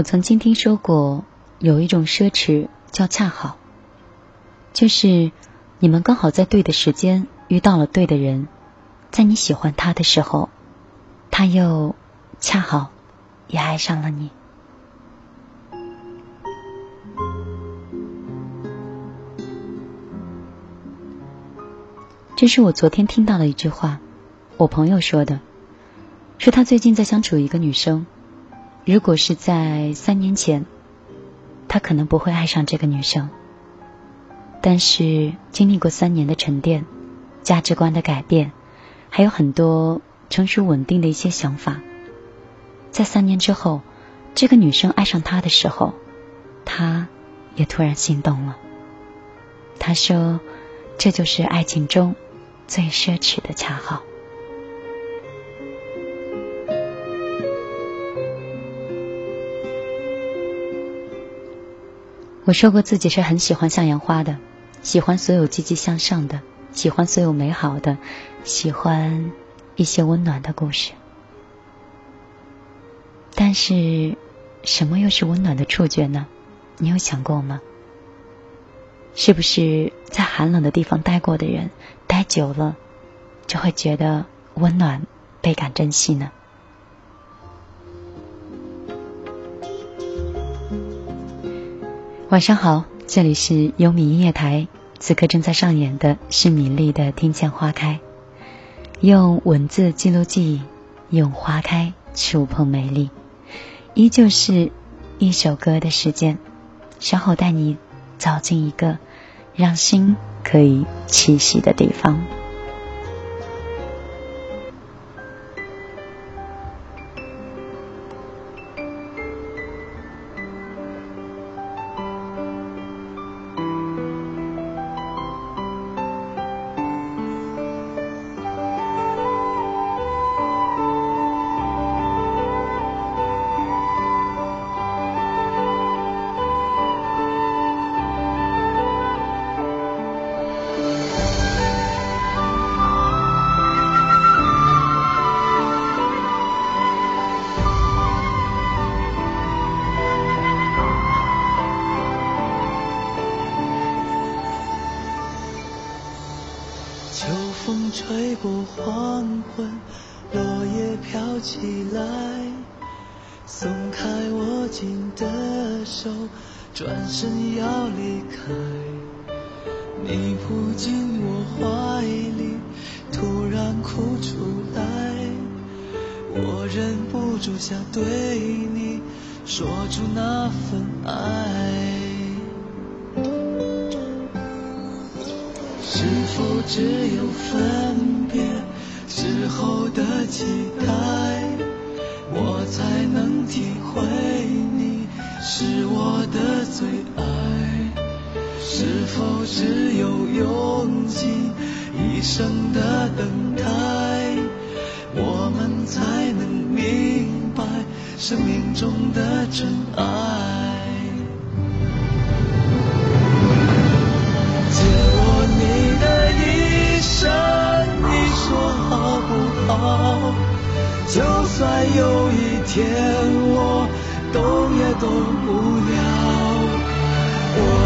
我曾经听说过有一种奢侈叫恰好，就是你们刚好在对的时间遇到了对的人，在你喜欢他的时候，他又恰好也爱上了你。这是我昨天听到的一句话，我朋友说的，说他最近在相处一个女生，如果是在三年前，他可能不会爱上这个女生，但是经历过三年的沉淀，价值观的改变，还有很多成熟稳定的一些想法，在三年之后，这个女生爱上他的时候，他也突然心动了。他说，这就是爱情中。最奢侈的恰好。我说过自己是很喜欢向阳花的，喜欢所有积极向上的，喜欢所有美好的，喜欢一些温暖的故事。但是，什么又是温暖的触觉呢？你有想过吗？是不是在寒冷的地方待过的人？待久了，就会觉得温暖，倍感珍惜呢。晚上好，这里是优米音乐台，此刻正在上演的是米粒的《听见花开》，用文字记录记忆，用花开触碰美丽，依旧是一首歌的时间，稍后带你走进一个让心。可以栖息的地方。是否只有用尽一生的等待，我们才能明白生命中的真爱？借我你的一生，你说好不好？就算有一天我动也动不了。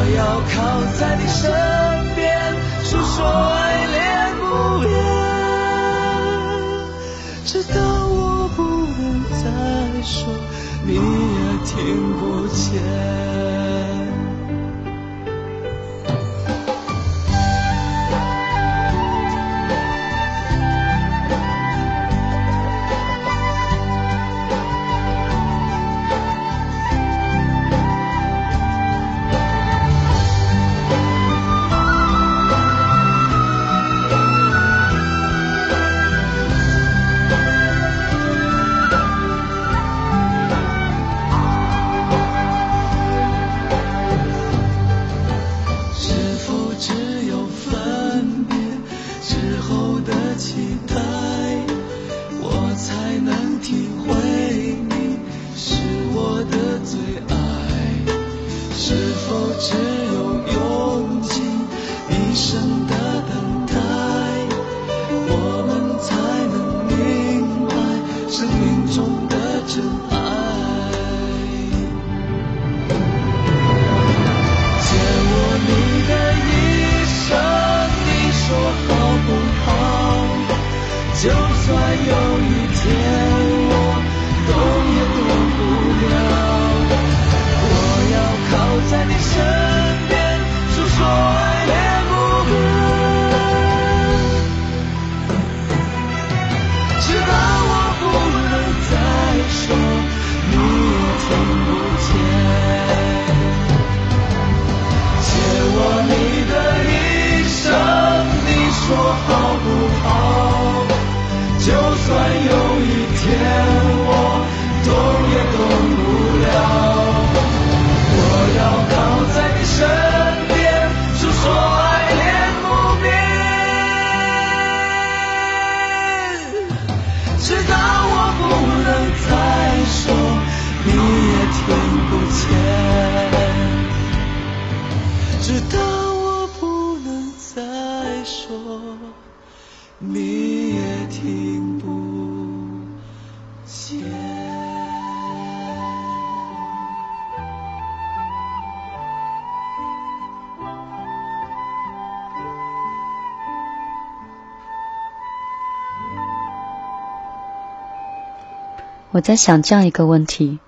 我要靠在你身边诉说爱恋不变直到我不能再说你也听不见。在想这样一个问题，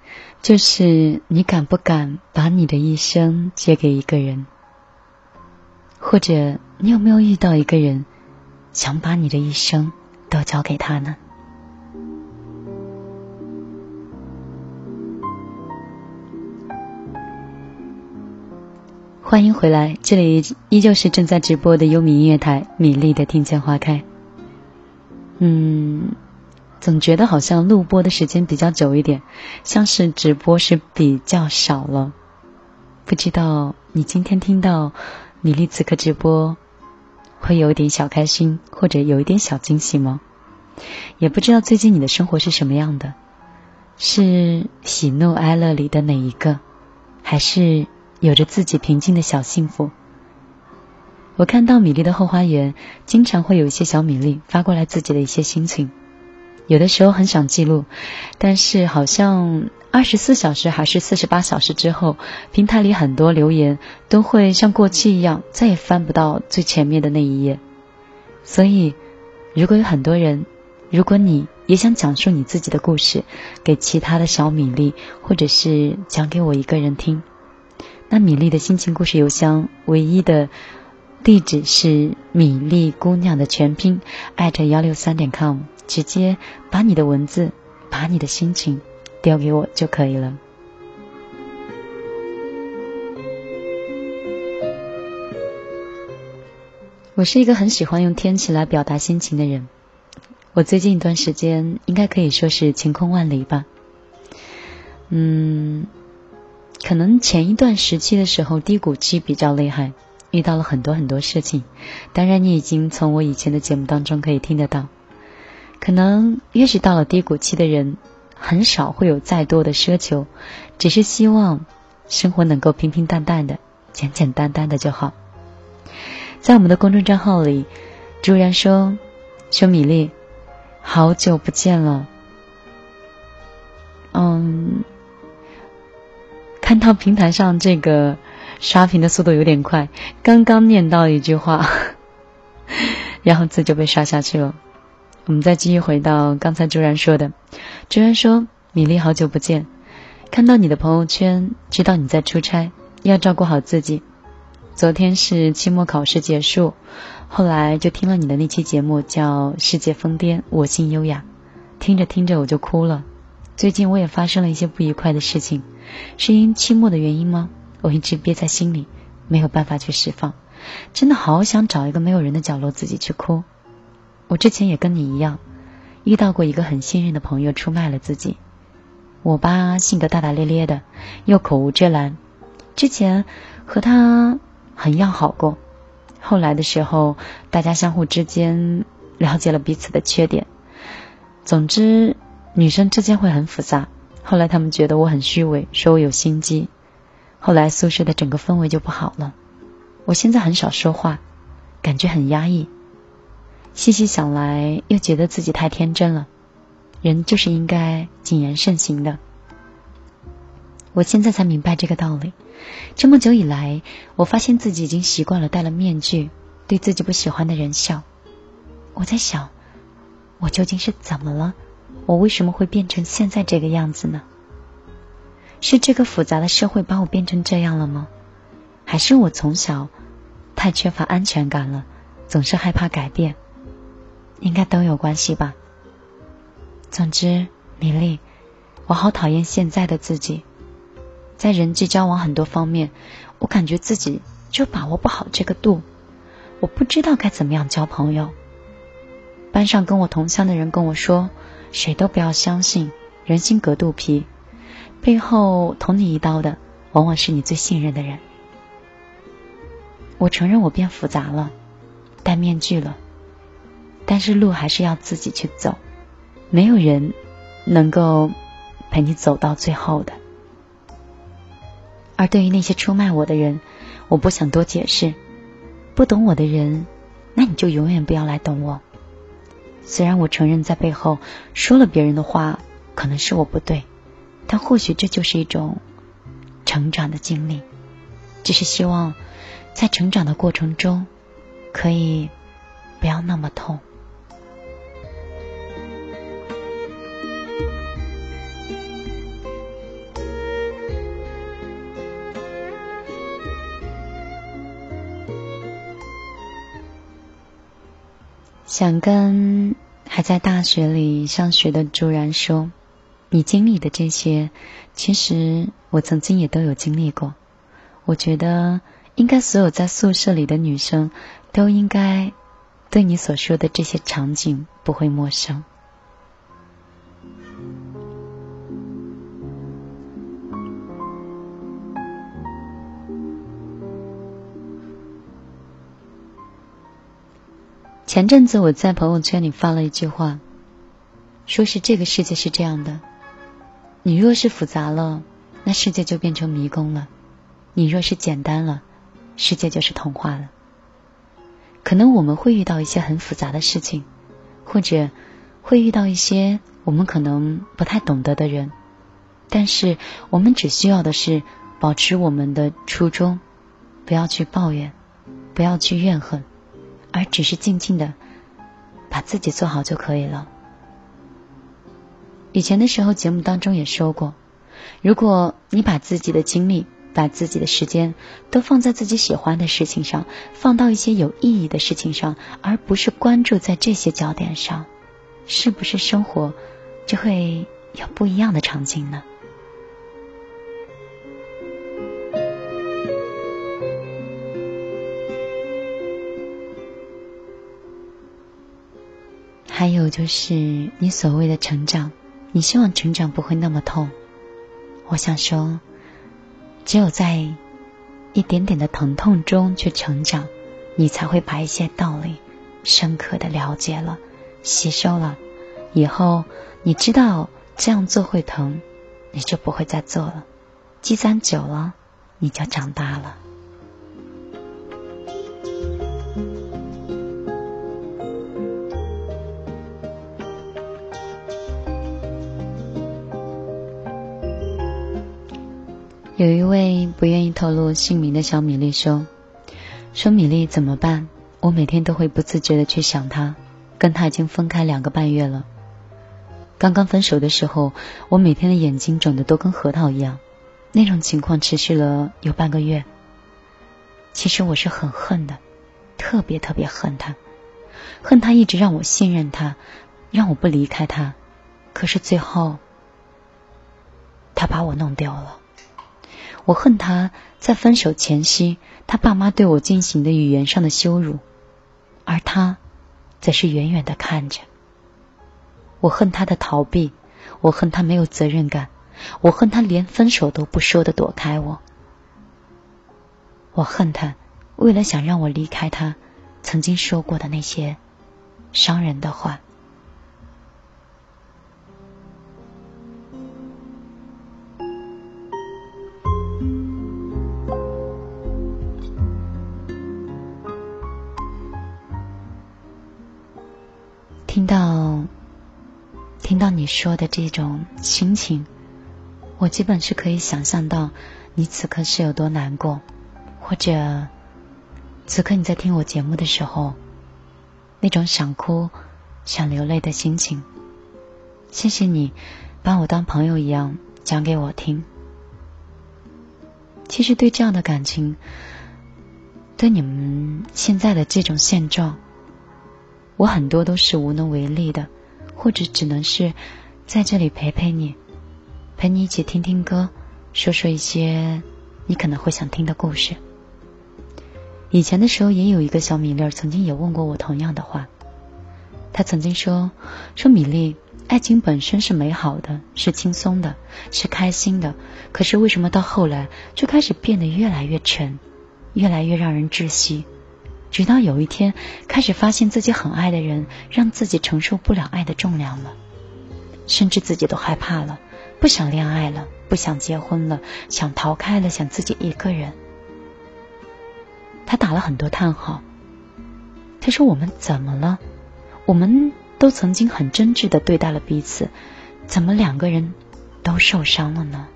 就是你敢不敢把你的一生借给一个人？或者你有没有遇到一个人？想把你的一生都交给他呢？欢迎回来，这里依旧是正在直播的优米音乐台，米粒的听见花开。嗯，总觉得好像录播的时间比较久一点，像是直播是比较少了。不知道你今天听到米粒此刻直播。会有一点小开心，或者有一点小惊喜吗？也不知道最近你的生活是什么样的，是喜怒哀乐里的哪一个，还是有着自己平静的小幸福？我看到米粒的后花园，经常会有一些小米粒发过来自己的一些心情，有的时候很想记录，但是好像。二十四小时还是四十八小时之后，平台里很多留言都会像过期一样，再也翻不到最前面的那一页。所以，如果有很多人，如果你也想讲述你自己的故事给其他的小米粒，或者是讲给我一个人听，那米粒的心情故事邮箱唯一的地址是米粒姑娘的全拼艾特幺六三点 com，直接把你的文字，把你的心情。丢给我就可以了。我是一个很喜欢用天气来表达心情的人。我最近一段时间应该可以说是晴空万里吧。嗯，可能前一段时期的时候低谷期比较厉害，遇到了很多很多事情。当然，你已经从我以前的节目当中可以听得到。可能越是到了低谷期的人。很少会有再多的奢求，只是希望生活能够平平淡淡的、简简单单的就好。在我们的公众账号里，朱然说：“说米粒，好久不见了。”嗯，看到平台上这个刷屏的速度有点快，刚刚念到一句话，然后字就被刷下去了。我们再继续回到刚才朱然说的。朱然说：“米粒，好久不见，看到你的朋友圈，知道你在出差，要照顾好自己。昨天是期末考试结束，后来就听了你的那期节目，叫《世界疯癫，我心优雅》，听着听着我就哭了。最近我也发生了一些不愉快的事情，是因期末的原因吗？我一直憋在心里，没有办法去释放，真的好想找一个没有人的角落自己去哭。”我之前也跟你一样，遇到过一个很信任的朋友出卖了自己。我爸性格大大咧咧的，又口无遮拦。之前和他很要好过，后来的时候，大家相互之间了解了彼此的缺点。总之，女生之间会很复杂。后来他们觉得我很虚伪，说我有心机。后来宿舍的整个氛围就不好了。我现在很少说话，感觉很压抑。细细想来，又觉得自己太天真了。人就是应该谨言慎行的。我现在才明白这个道理。这么久以来，我发现自己已经习惯了戴了面具，对自己不喜欢的人笑。我在想，我究竟是怎么了？我为什么会变成现在这个样子呢？是这个复杂的社会把我变成这样了吗？还是我从小太缺乏安全感了，总是害怕改变？应该都有关系吧。总之，米粒，我好讨厌现在的自己，在人际交往很多方面，我感觉自己就把握不好这个度，我不知道该怎么样交朋友。班上跟我同乡的人跟我说，谁都不要相信，人心隔肚皮，背后捅你一刀的，往往是你最信任的人。我承认我变复杂了，戴面具了。但是路还是要自己去走，没有人能够陪你走到最后的。而对于那些出卖我的人，我不想多解释。不懂我的人，那你就永远不要来懂我。虽然我承认在背后说了别人的话，可能是我不对，但或许这就是一种成长的经历。只是希望在成长的过程中，可以不要那么痛。想跟还在大学里上学的朱然说，你经历的这些，其实我曾经也都有经历过。我觉得，应该所有在宿舍里的女生，都应该对你所说的这些场景不会陌生。前阵子我在朋友圈里发了一句话，说是这个世界是这样的：你若是复杂了，那世界就变成迷宫了；你若是简单了，世界就是童话了。可能我们会遇到一些很复杂的事情，或者会遇到一些我们可能不太懂得的人，但是我们只需要的是保持我们的初衷，不要去抱怨，不要去怨恨。而只是静静的把自己做好就可以了。以前的时候，节目当中也说过，如果你把自己的精力、把自己的时间都放在自己喜欢的事情上，放到一些有意义的事情上，而不是关注在这些焦点上，是不是生活就会有不一样的场景呢？还有就是你所谓的成长，你希望成长不会那么痛。我想说，只有在一点点的疼痛中去成长，你才会把一些道理深刻的了解了、吸收了。以后你知道这样做会疼，你就不会再做了。积攒久了，你就长大了。有一位不愿意透露姓名的小米粒说：“说米粒怎么办？我每天都会不自觉的去想他，跟他已经分开两个半月了。刚刚分手的时候，我每天的眼睛肿的都跟核桃一样，那种情况持续了有半个月。其实我是很恨的，特别特别恨他，恨他一直让我信任他，让我不离开他。可是最后，他把我弄丢了。”我恨他在分手前夕，他爸妈对我进行的语言上的羞辱，而他则是远远的看着。我恨他的逃避，我恨他没有责任感，我恨他连分手都不说的躲开我。我恨他为了想让我离开他，曾经说过的那些伤人的话。听到，听到你说的这种心情，我基本是可以想象到你此刻是有多难过，或者此刻你在听我节目的时候，那种想哭、想流泪的心情。谢谢你把我当朋友一样讲给我听。其实对这样的感情，对你们现在的这种现状。我很多都是无能为力的，或者只能是在这里陪陪你，陪你一起听听歌，说说一些你可能会想听的故事。以前的时候，也有一个小米粒儿曾经也问过我同样的话，他曾经说：“说米粒，爱情本身是美好的，是轻松的，是开心的，可是为什么到后来就开始变得越来越沉，越来越让人窒息？”直到有一天，开始发现自己很爱的人，让自己承受不了爱的重量了，甚至自己都害怕了，不想恋爱了，不想结婚了，想逃开了，想自己一个人。他打了很多叹号。他说：“我们怎么了？我们都曾经很真挚的对待了彼此，怎么两个人都受伤了呢？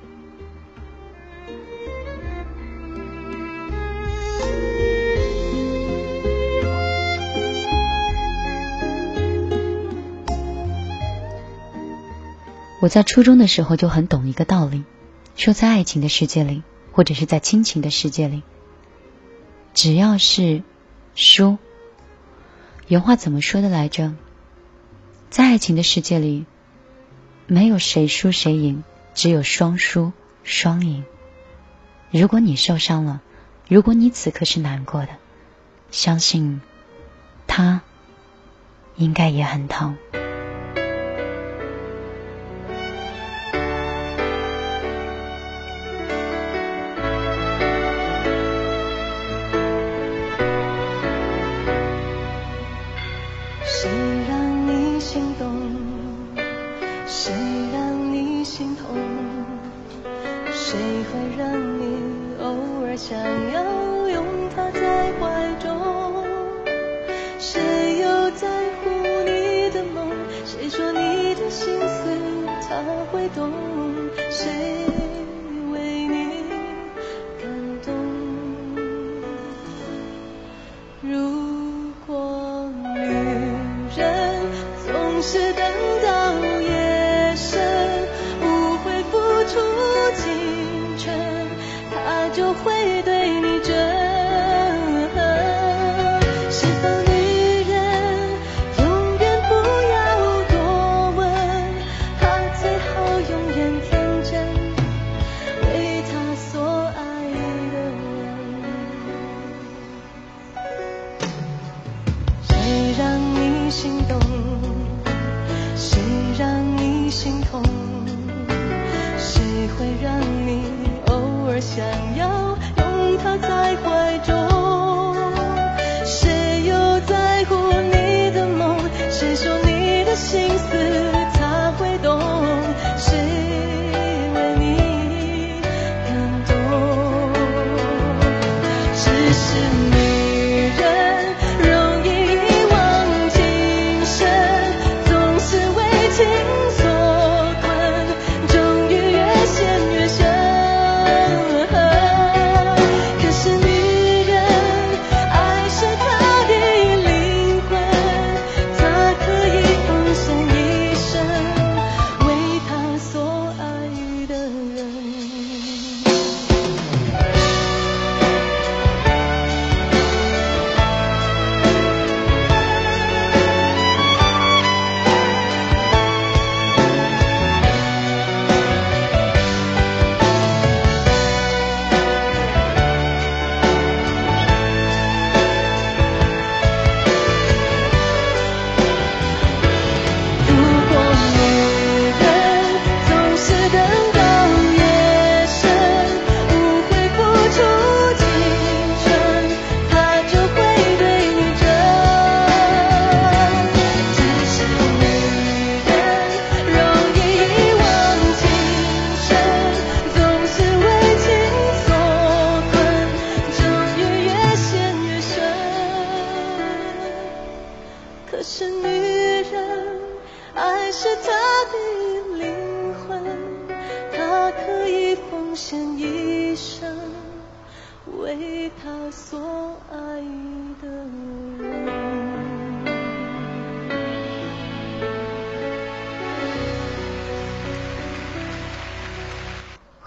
我在初中的时候就很懂一个道理，说在爱情的世界里，或者是在亲情的世界里，只要是输，原话怎么说的来着？在爱情的世界里，没有谁输谁赢，只有双输双赢。如果你受伤了，如果你此刻是难过的，相信他应该也很疼。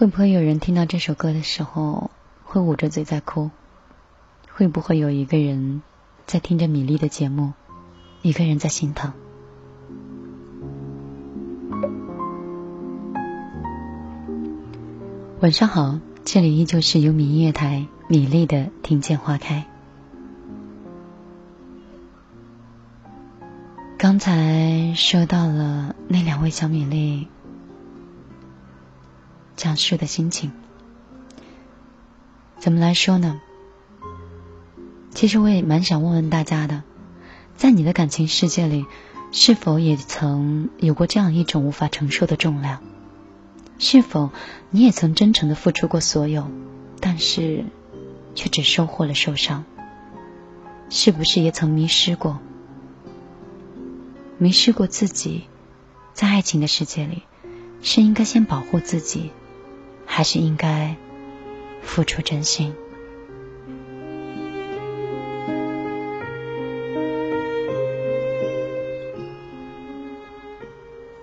会不会有人听到这首歌的时候会捂着嘴在哭？会不会有一个人在听着米粒的节目，一个人在心疼？晚上好，这里依旧是优米音乐台米粒的听见花开。刚才收到了那两位小米粒。讲述的心情，怎么来说呢？其实我也蛮想问问大家的，在你的感情世界里，是否也曾有过这样一种无法承受的重量？是否你也曾真诚的付出过所有，但是却只收获了受伤？是不是也曾迷失过？迷失过自己，在爱情的世界里，是应该先保护自己，还是应该付出真心？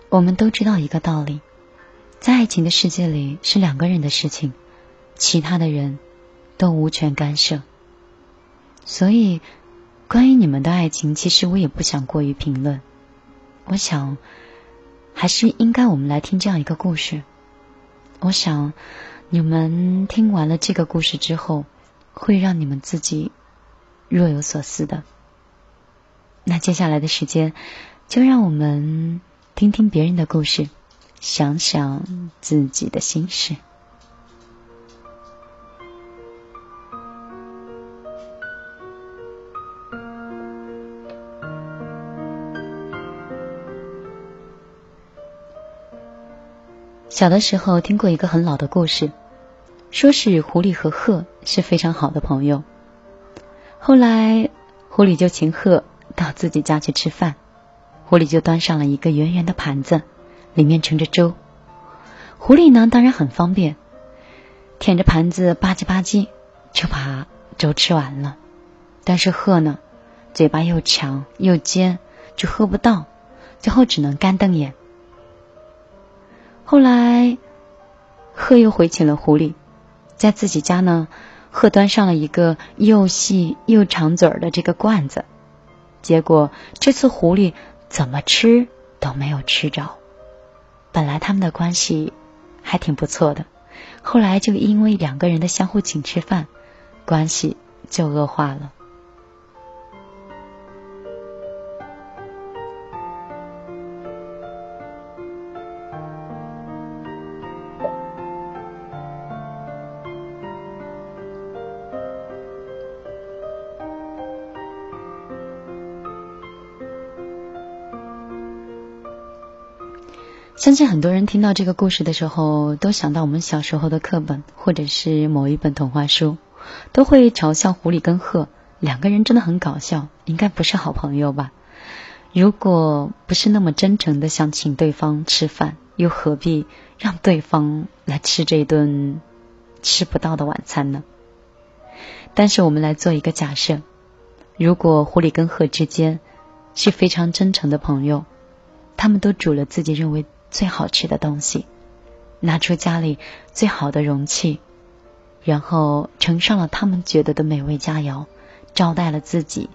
我们都知道一个道理，在爱情的世界里是两个人的事情，其他的人都无权干涉。所以，关于你们的爱情，其实我也不想过于评论。我想，还是应该我们来听这样一个故事。我想，你们听完了这个故事之后，会让你们自己若有所思的。那接下来的时间，就让我们。听听别人的故事，想想自己的心事。小的时候听过一个很老的故事，说是狐狸和鹤是非常好的朋友。后来，狐狸就请鹤到自己家去吃饭。狐狸就端上了一个圆圆的盘子，里面盛着粥。狐狸呢，当然很方便，舔着盘子吧唧吧唧就把粥吃完了。但是鹤呢，嘴巴又长又尖，就喝不到，最后只能干瞪眼。后来，鹤又回请了狐狸，在自己家呢，鹤端上了一个又细又长嘴儿的这个罐子。结果这次狐狸。怎么吃都没有吃着。本来他们的关系还挺不错的，后来就因为两个人的相互请吃饭，关系就恶化了。相信很多人听到这个故事的时候，都想到我们小时候的课本，或者是某一本童话书，都会嘲笑狐狸跟鹤两个人真的很搞笑，应该不是好朋友吧？如果不是那么真诚的想请对方吃饭，又何必让对方来吃这顿吃不到的晚餐呢？但是我们来做一个假设：如果狐狸跟鹤之间是非常真诚的朋友，他们都煮了自己认为。最好吃的东西，拿出家里最好的容器，然后盛上了他们觉得的美味佳肴，招待了自己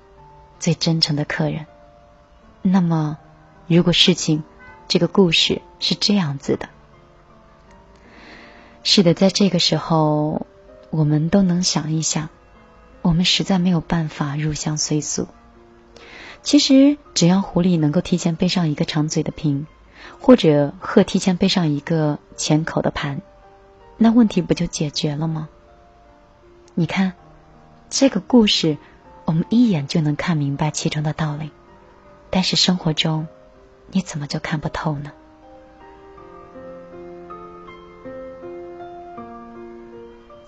最真诚的客人。那么，如果事情这个故事是这样子的，是的，在这个时候，我们都能想一想，我们实在没有办法入乡随俗。其实，只要狐狸能够提前背上一个长嘴的瓶。或者鹤提前背上一个浅口的盘，那问题不就解决了吗？你看，这个故事我们一眼就能看明白其中的道理，但是生活中你怎么就看不透呢？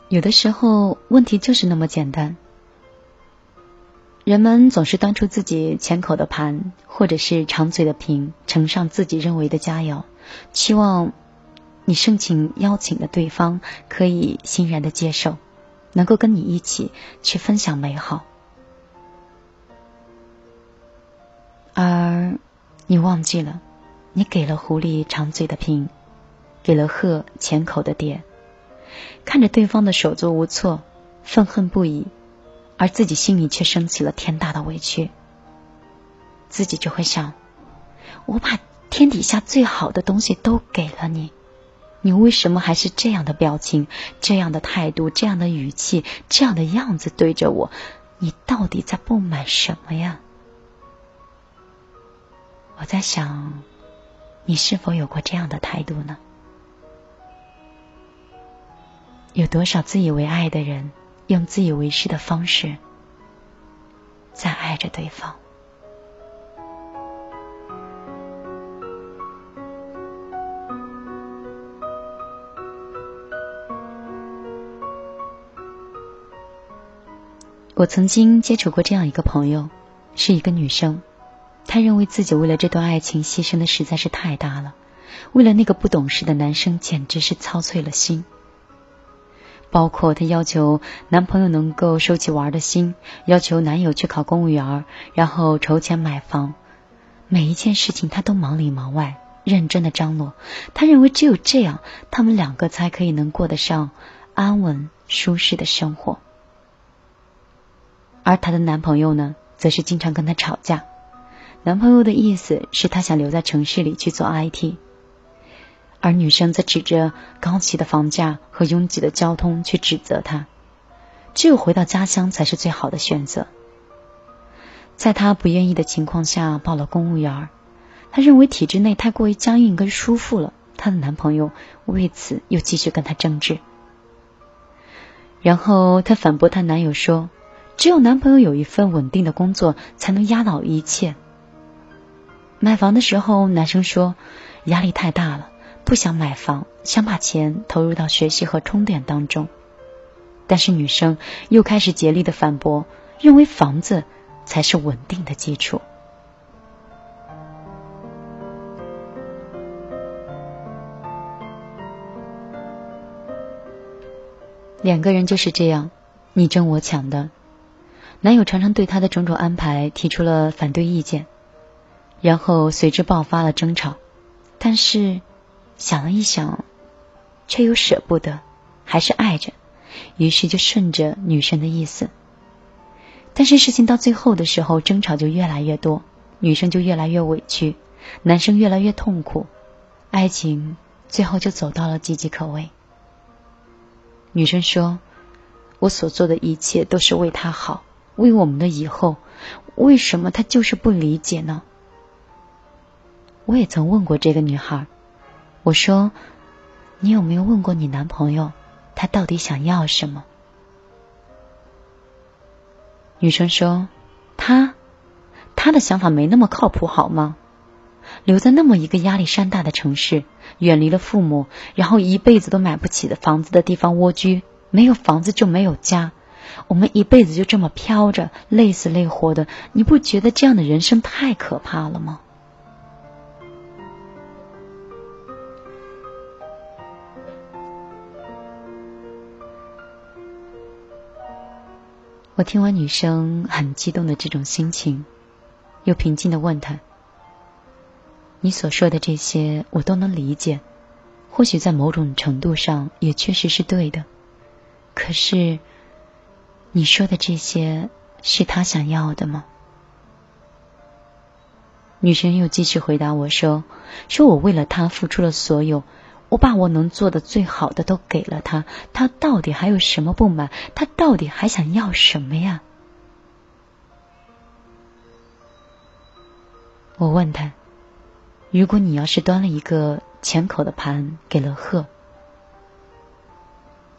有的时候问题就是那么简单。人们总是端出自己浅口的盘，或者是长嘴的瓶，盛上自己认为的佳肴，期望你盛情邀请的对方可以欣然的接受，能够跟你一起去分享美好。而你忘记了，你给了狐狸长嘴的瓶，给了鹤浅口的碟，看着对方的手足无措，愤恨不已。而自己心里却升起了天大的委屈，自己就会想：我把天底下最好的东西都给了你，你为什么还是这样的表情、这样的态度、这样的语气、这样的样子对着我？你到底在不满什么呀？我在想，你是否有过这样的态度呢？有多少自以为爱的人？用自以为是的方式在爱着对方。我曾经接触过这样一个朋友，是一个女生，她认为自己为了这段爱情牺牲的实在是太大了，为了那个不懂事的男生简直是操碎了心。包括她要求男朋友能够收起玩的心，要求男友去考公务员，然后筹钱买房，每一件事情她都忙里忙外，认真的张罗。她认为只有这样，他们两个才可以能过得上安稳舒适的生活。而她的男朋友呢，则是经常跟她吵架。男朋友的意思是他想留在城市里去做 IT。而女生则指着高企的房价和拥挤的交通去指责他，只有回到家乡才是最好的选择。在她不愿意的情况下报了公务员，她认为体制内太过于僵硬跟舒服了。她的男朋友为此又继续跟她争执，然后她反驳她男友说：“只有男朋友有一份稳定的工作，才能压倒一切。”买房的时候，男生说压力太大了。不想买房，想把钱投入到学习和充电当中，但是女生又开始竭力的反驳，认为房子才是稳定的基础。两个人就是这样你争我抢的，男友常常对她的种种安排提出了反对意见，然后随之爆发了争吵，但是。想了一想，却又舍不得，还是爱着，于是就顺着女生的意思。但是事情到最后的时候，争吵就越来越多，女生就越来越委屈，男生越来越痛苦，爱情最后就走到了岌岌可危。女生说：“我所做的一切都是为他好，为我们的以后，为什么他就是不理解呢？”我也曾问过这个女孩。我说：“你有没有问过你男朋友，他到底想要什么？”女生说：“他，他的想法没那么靠谱，好吗？留在那么一个压力山大的城市，远离了父母，然后一辈子都买不起的房子的地方蜗居，没有房子就没有家，我们一辈子就这么飘着，累死累活的，你不觉得这样的人生太可怕了吗？”我听完女生很激动的这种心情，又平静的问她：“你所说的这些，我都能理解，或许在某种程度上也确实是对的。可是，你说的这些是他想要的吗？”女生又继续回答我说：“说我为了他付出了所有。”我把我能做的最好的都给了他，他到底还有什么不满？他到底还想要什么呀？我问他：“如果你要是端了一个浅口的盘给了鹤，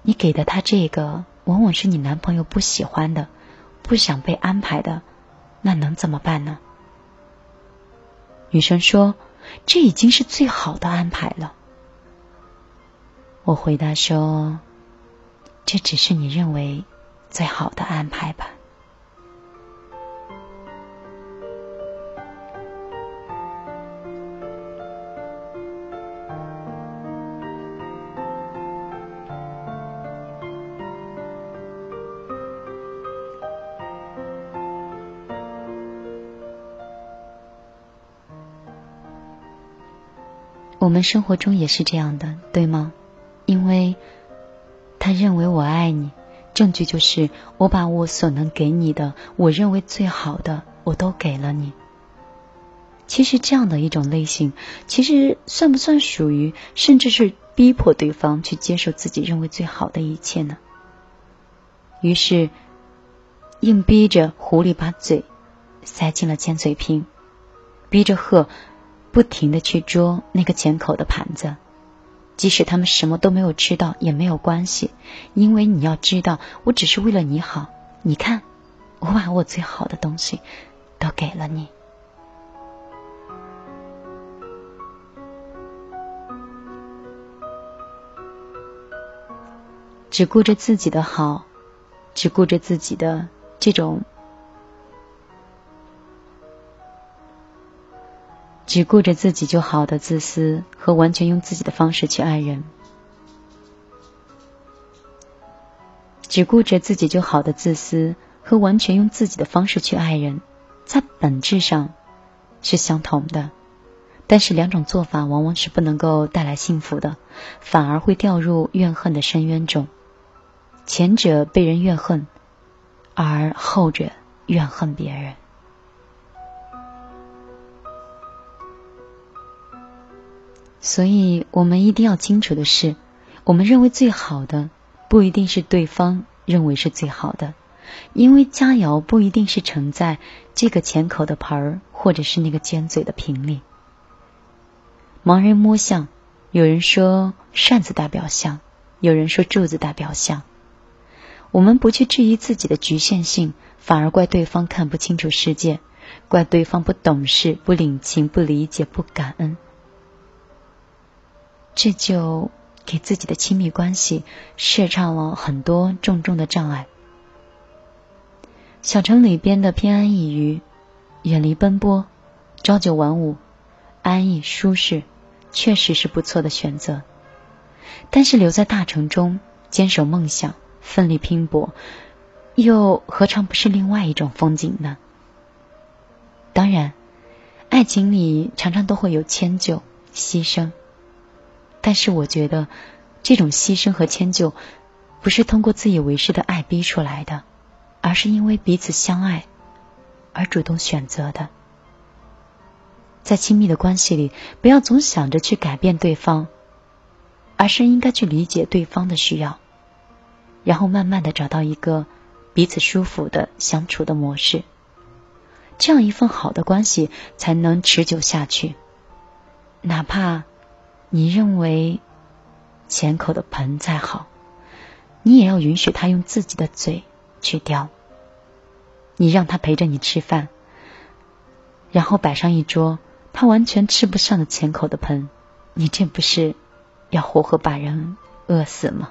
你给的他这个往往是你男朋友不喜欢的，不想被安排的，那能怎么办呢？”女生说：“这已经是最好的安排了。”我回答说：“这只是你认为最好的安排吧。”我们生活中也是这样的，对吗？因为他认为我爱你，证据就是我把我所能给你的，我认为最好的，我都给了你。其实这样的一种类型，其实算不算属于，甚至是逼迫对方去接受自己认为最好的一切呢？于是，硬逼着狐狸把嘴塞进了尖嘴瓶，逼着鹤不停的去捉那个浅口的盘子。即使他们什么都没有吃到也没有关系，因为你要知道，我只是为了你好。你看，我把我最好的东西都给了你，只顾着自己的好，只顾着自己的这种只顾着自己就好的自私和完全用自己的方式去爱人，只顾着自己就好的自私和完全用自己的方式去爱人，在本质上是相同的，但是两种做法往往是不能够带来幸福的，反而会掉入怨恨的深渊中。前者被人怨恨，而后者怨恨别人。所以，我们一定要清楚的是，我们认为最好的，不一定是对方认为是最好的，因为佳肴不一定是盛在这个浅口的盆儿，或者是那个尖嘴的瓶里。盲人摸象，有人说扇子代表象，有人说柱子代表象。我们不去质疑自己的局限性，反而怪对方看不清楚世界，怪对方不懂事、不领情、不理解、不感恩。这就给自己的亲密关系设上了很多重重的障碍。小城里边的偏安一隅，远离奔波，朝九晚五，安逸舒适，确实是不错的选择。但是留在大城中，坚守梦想，奋力拼搏，又何尝不是另外一种风景呢？当然，爱情里常常都会有迁就、牺牲。但是我觉得，这种牺牲和迁就，不是通过自以为是的爱逼出来的，而是因为彼此相爱而主动选择的。在亲密的关系里，不要总想着去改变对方，而是应该去理解对方的需要，然后慢慢的找到一个彼此舒服的相处的模式，这样一份好的关系才能持久下去，哪怕。你认为浅口的盆再好，你也要允许他用自己的嘴去叼。你让他陪着你吃饭，然后摆上一桌他完全吃不上的浅口的盆，你这不是要活活把人饿死吗？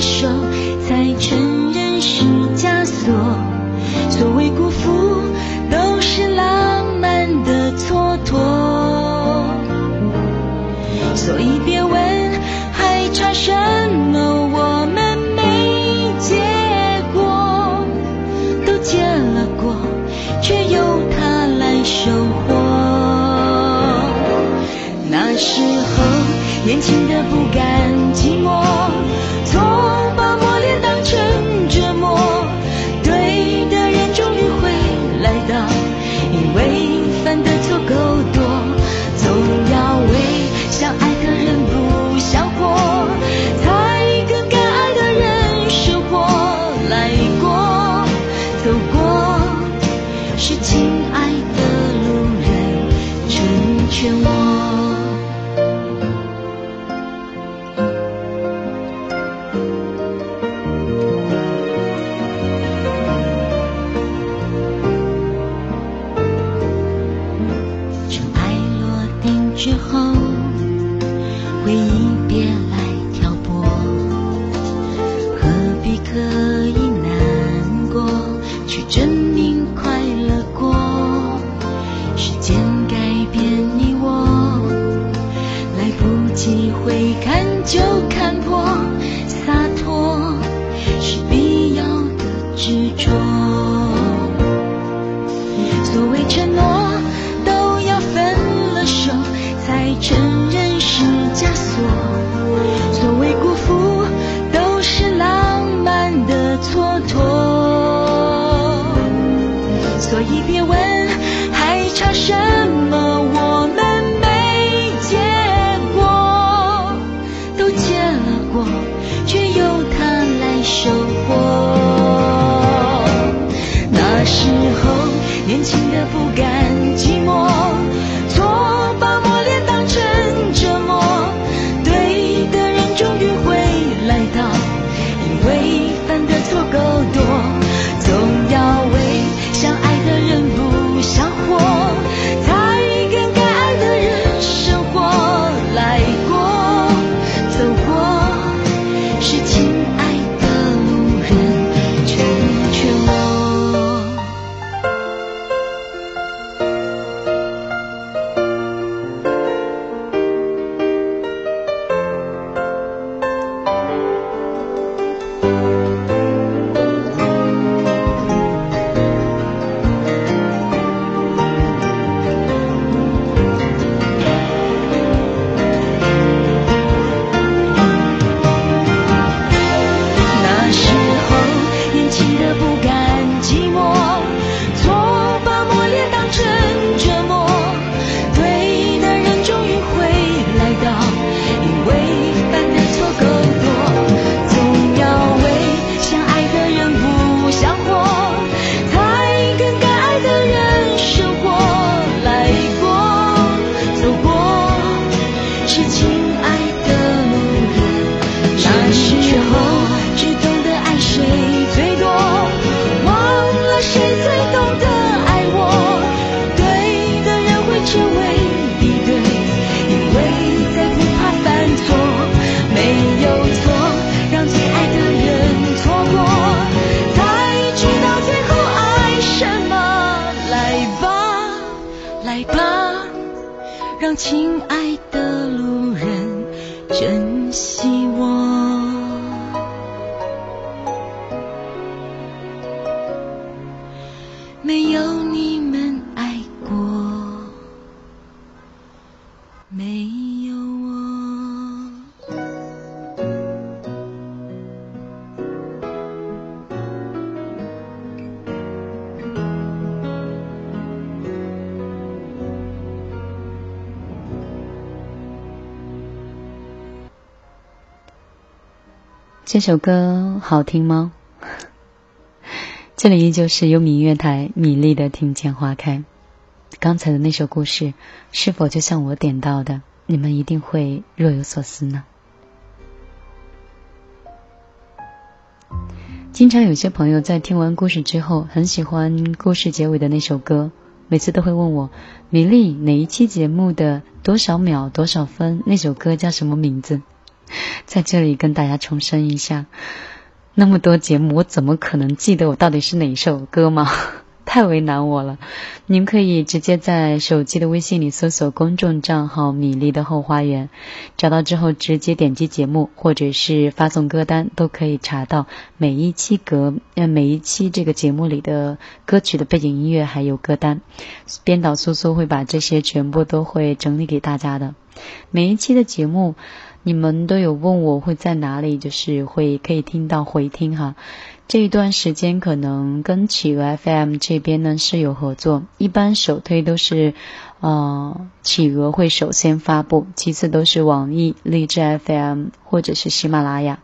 手才承认是枷锁。所谓辜负都是浪漫的蹉跎所以别问还差什么我们没结果都结了果却由他来收获那时候年轻的不甘寂寞。之后回忆别来这首歌好听吗？这里依旧是优米音乐台米粒的听见花开。刚才的那首故事，是否就像我点到的，你们一定会若有所思呢？经常有些朋友在听完故事之后，很喜欢故事结尾的那首歌，每次都会问我，米粒哪一期节目的多少秒多少分那首歌叫什么名字？在这里跟大家重申一下，那么多节目，我怎么可能记得我到底是哪首歌吗？太为难我了。你们可以直接在手机的微信里搜索公众账号“米粒的后花园”，找到之后直接点击节目，或者是发送歌单，都可以查到每一期歌呃每一期这个节目里的歌曲的背景音乐还有歌单。编导苏苏会把这些全部都会整理给大家的。每一期的节目。你们都有问我会在哪里，就是会可以听到回听哈。这一段时间可能跟企鹅 FM 这边呢是有合作，一般首推都是呃企鹅会首先发布，其次都是网易、荔枝 FM 或者是喜马拉雅。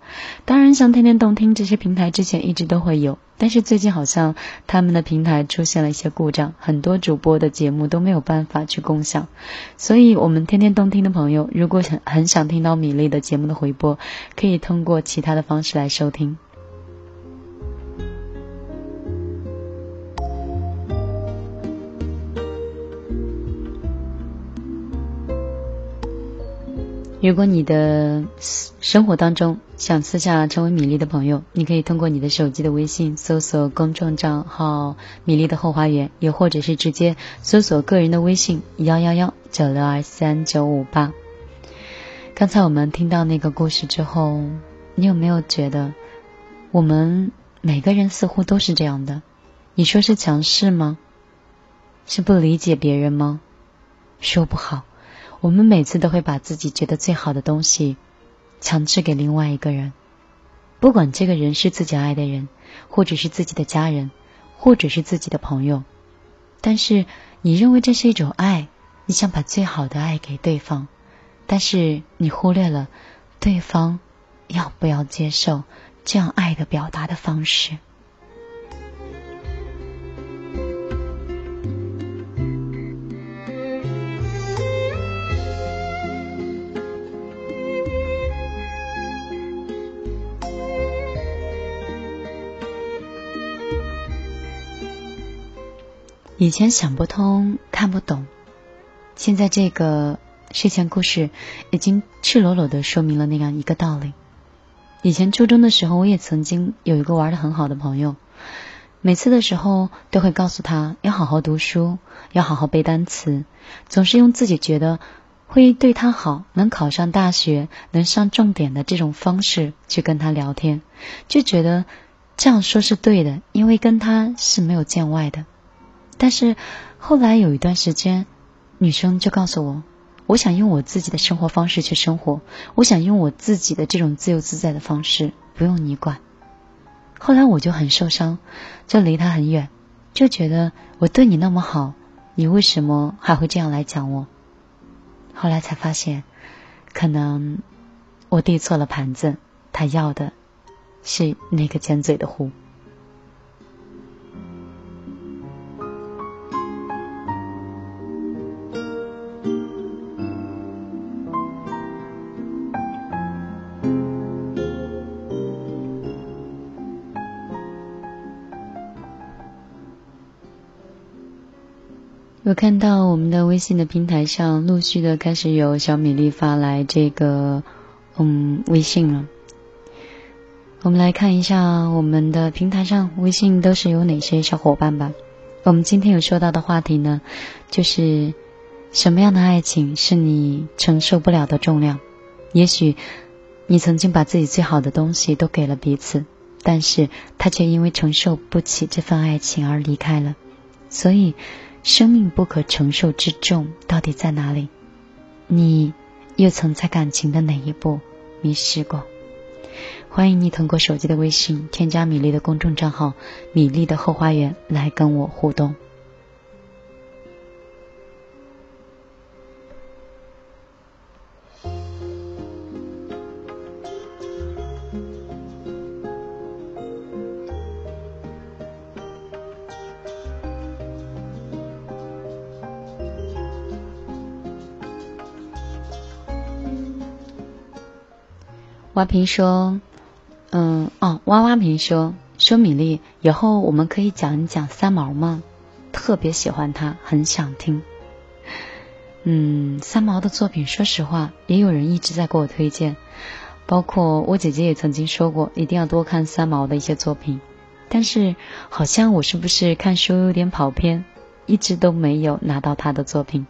当然，像天天动听这些平台之前一直都会有，但是最近好像他们的平台出现了一些故障，很多主播的节目都没有办法去共享。所以，我们天天动听的朋友，如果想很想听到米粒的节目的回播，可以通过其他的方式来收听。如果你的生活当中想私下成为米粒的朋友，你可以通过你的手机的微信搜索公众账号“米粒的后花园”，也或者是直接搜索个人的微信幺幺幺九六二三九五八。刚才我们听到那个故事之后，你有没有觉得我们每个人似乎都是这样的？你说是强势吗？是不理解别人吗？说不好。我们每次都会把自己觉得最好的东西强制给另外一个人，不管这个人是自己爱的人，或者是自己的家人，或者是自己的朋友，但是你认为这是一种爱，你想把最好的爱给对方，但是你忽略了对方要不要接受这样爱的表达的方式。以前想不通、看不懂，现在这个睡前故事已经赤裸裸的说明了那样一个道理。以前初中的时候，我也曾经有一个玩的很好的朋友，每次的时候都会告诉他要好好读书，要好好背单词，总是用自己觉得会对他好、能考上大学、能上重点的这种方式去跟他聊天，就觉得这样说是对的，因为跟他是没有见外的。但是后来有一段时间，女生就告诉我，我想用我自己的生活方式去生活，我想用我自己的这种自由自在的方式，不用你管。后来我就很受伤，就离她很远，就觉得我对你那么好，你为什么还会这样来讲我？后来才发现，可能我递错了盘子，他要的是那个尖嘴的壶。我看到我们的微信的平台上陆续的开始有小米粒发来这个嗯微信了。我们来看一下我们的平台上微信都是有哪些小伙伴吧。我们今天有说到的话题呢，就是什么样的爱情是你承受不了的重量？也许你曾经把自己最好的东西都给了彼此，但是他却因为承受不起这份爱情而离开了，所以。生命不可承受之重到底在哪里？你又曾在感情的哪一步迷失过？欢迎你通过手机的微信添加米粒的公众账号“米粒的后花园”来跟我互动。花瓶说：“嗯，哦，娃娃瓶说说米粒，以后我们可以讲一讲三毛吗？特别喜欢他，很想听。嗯，三毛的作品，说实话，也有人一直在给我推荐，包括我姐姐也曾经说过，一定要多看三毛的一些作品。但是好像我是不是看书有点跑偏，一直都没有拿到他的作品。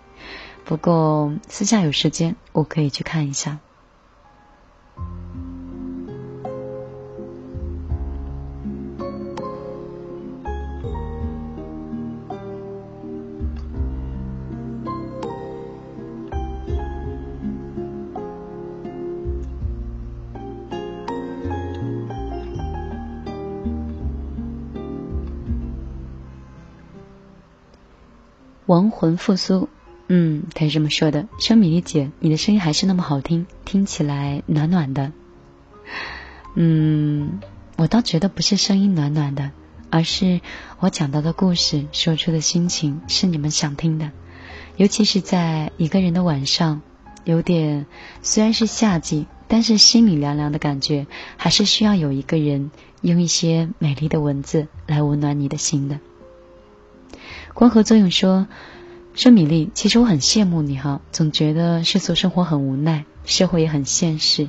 不过私下有时间，我可以去看一下。”亡魂复苏，嗯，他是这么说的：“说米粒姐，你的声音还是那么好听，听起来暖暖的。”嗯，我倒觉得不是声音暖暖的，而是我讲到的故事，说出的心情是你们想听的。尤其是在一个人的晚上，有点虽然是夏季，但是心里凉凉的感觉，还是需要有一个人用一些美丽的文字来温暖你的心的。光合作用说：“说米粒，其实我很羡慕你哈，总觉得世俗生活很无奈，社会也很现实。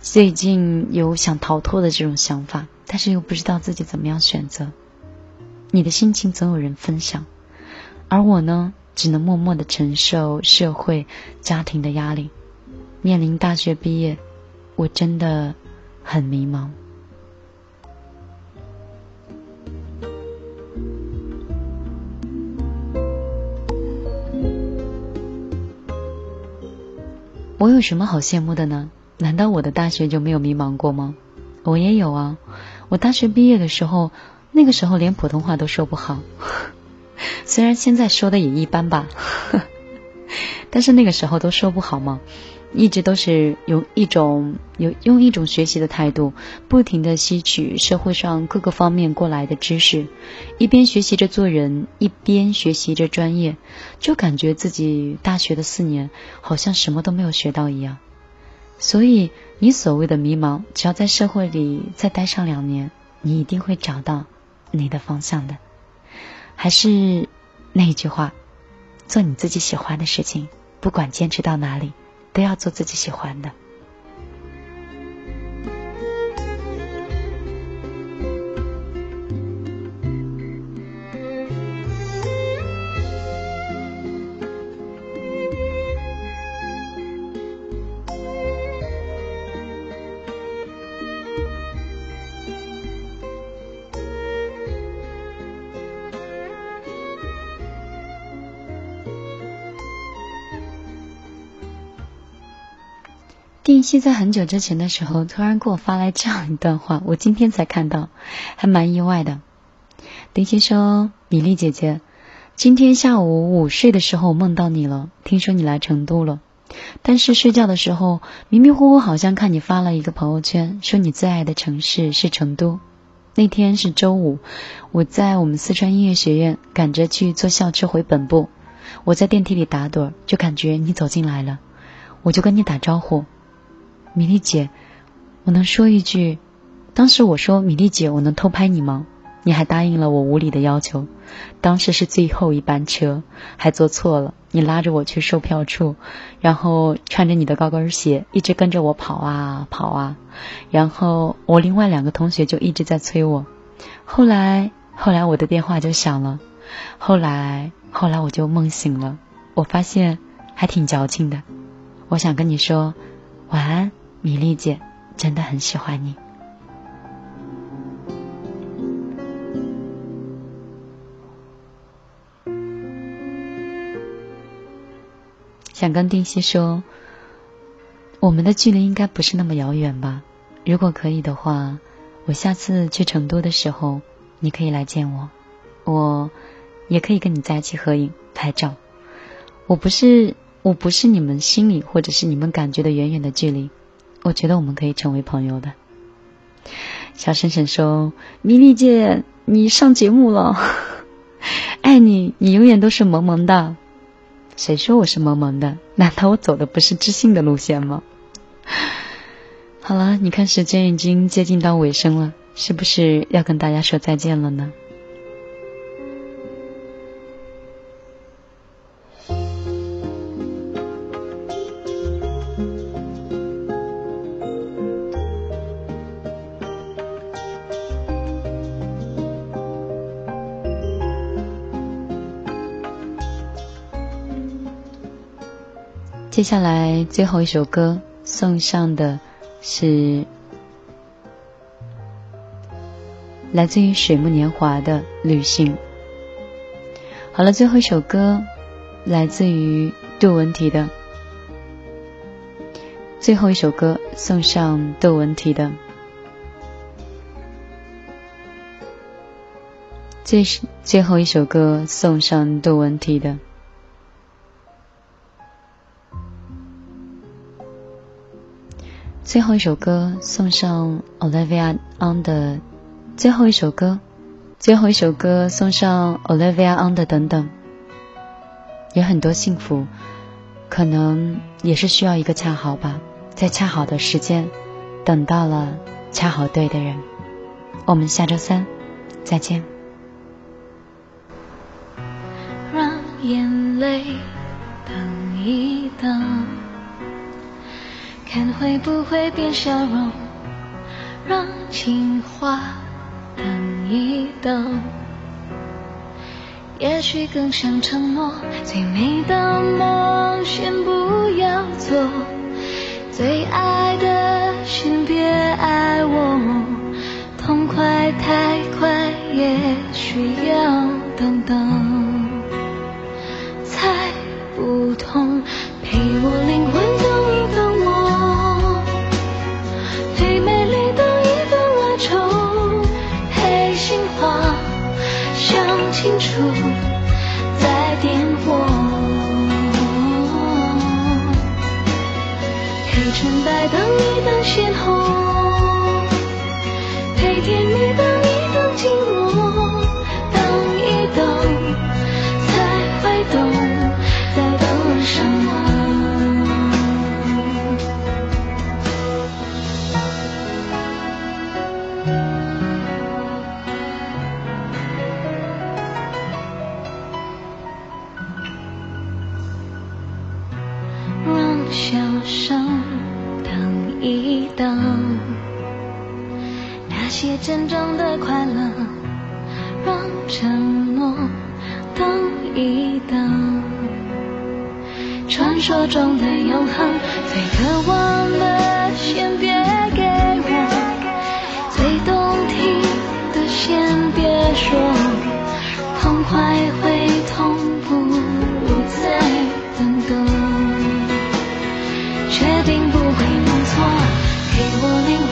最近有想逃脱的这种想法，但是又不知道自己怎么样选择。你的心情总有人分享，而我呢，只能默默的承受社会、家庭的压力。面临大学毕业，我真的很迷茫。”我有什么好羡慕的呢？难道我的大学就没有迷茫过吗？我也有啊！我大学毕业的时候，那个时候连普通话都说不好，虽然现在说的也一般吧，但是那个时候都说不好吗。一直都是用一种有用一种学习的态度，不停的吸取社会上各个方面过来的知识，一边学习着做人，一边学习着专业，就感觉自己大学的四年好像什么都没有学到一样。所以你所谓的迷茫，只要在社会里再待上两年，你一定会找到你的方向的。还是那一句话，做你自己喜欢的事情，不管坚持到哪里。都要做自己喜欢的。西在很久之前的时候，突然给我发来这样一段话，我今天才看到，还蛮意外的。丁西说：“米粒姐姐，今天下午午睡的时候梦到你了，听说你来成都了。但是睡觉的时候迷迷糊糊，好像看你发了一个朋友圈，说你最爱的城市是成都。那天是周五，我在我们四川音乐学院赶着去坐校车回本部，我在电梯里打盹，就感觉你走进来了，我就跟你打招呼。”米粒姐，我能说一句，当时我说米粒姐，我能偷拍你吗？你还答应了我无理的要求。当时是最后一班车，还坐错了，你拉着我去售票处，然后穿着你的高跟鞋，一直跟着我跑啊跑啊，然后我另外两个同学就一直在催我。后来后来我的电话就响了，后来后来我就梦醒了，我发现还挺矫情的。我想跟你说晚安。米粒姐真的很喜欢你，想跟丁西说，我们的距离应该不是那么遥远吧？如果可以的话，我下次去成都的时候，你可以来见我，我也可以跟你在一起合影拍照。我不是，我不是你们心里或者是你们感觉的远远的距离。我觉得我们可以成为朋友的。小婶婶说：“米粒姐，你上节目了，爱 你，你永远都是萌萌的。”谁说我是萌萌的？难道我走的不是知性的路线吗？好了，你看时间已经接近到尾声了，是不是要跟大家说再见了呢？接下来最后一首歌送上的是来自于水木年华的《旅行》。好了，最后一首歌来自于杜文提的。最后一首歌送上杜文提的。最最后一首歌送上杜文提的。最后一首歌送上 Olivia On 的最后一首歌，最后一首歌送上 Olivia On 的等等，有很多幸福，可能也是需要一个恰好吧，在恰好的时间等到了恰好对的人。我们下周三再见。让眼泪等一等。看会不会变笑容，让情话等一等。也许更像承诺，最美的梦先不要做。最爱的先别爱我，痛快太快也需要等等。装的永恒，最渴望的先别给我，最动听的先别说，痛快会痛不再等等，确定不会弄错，给我灵。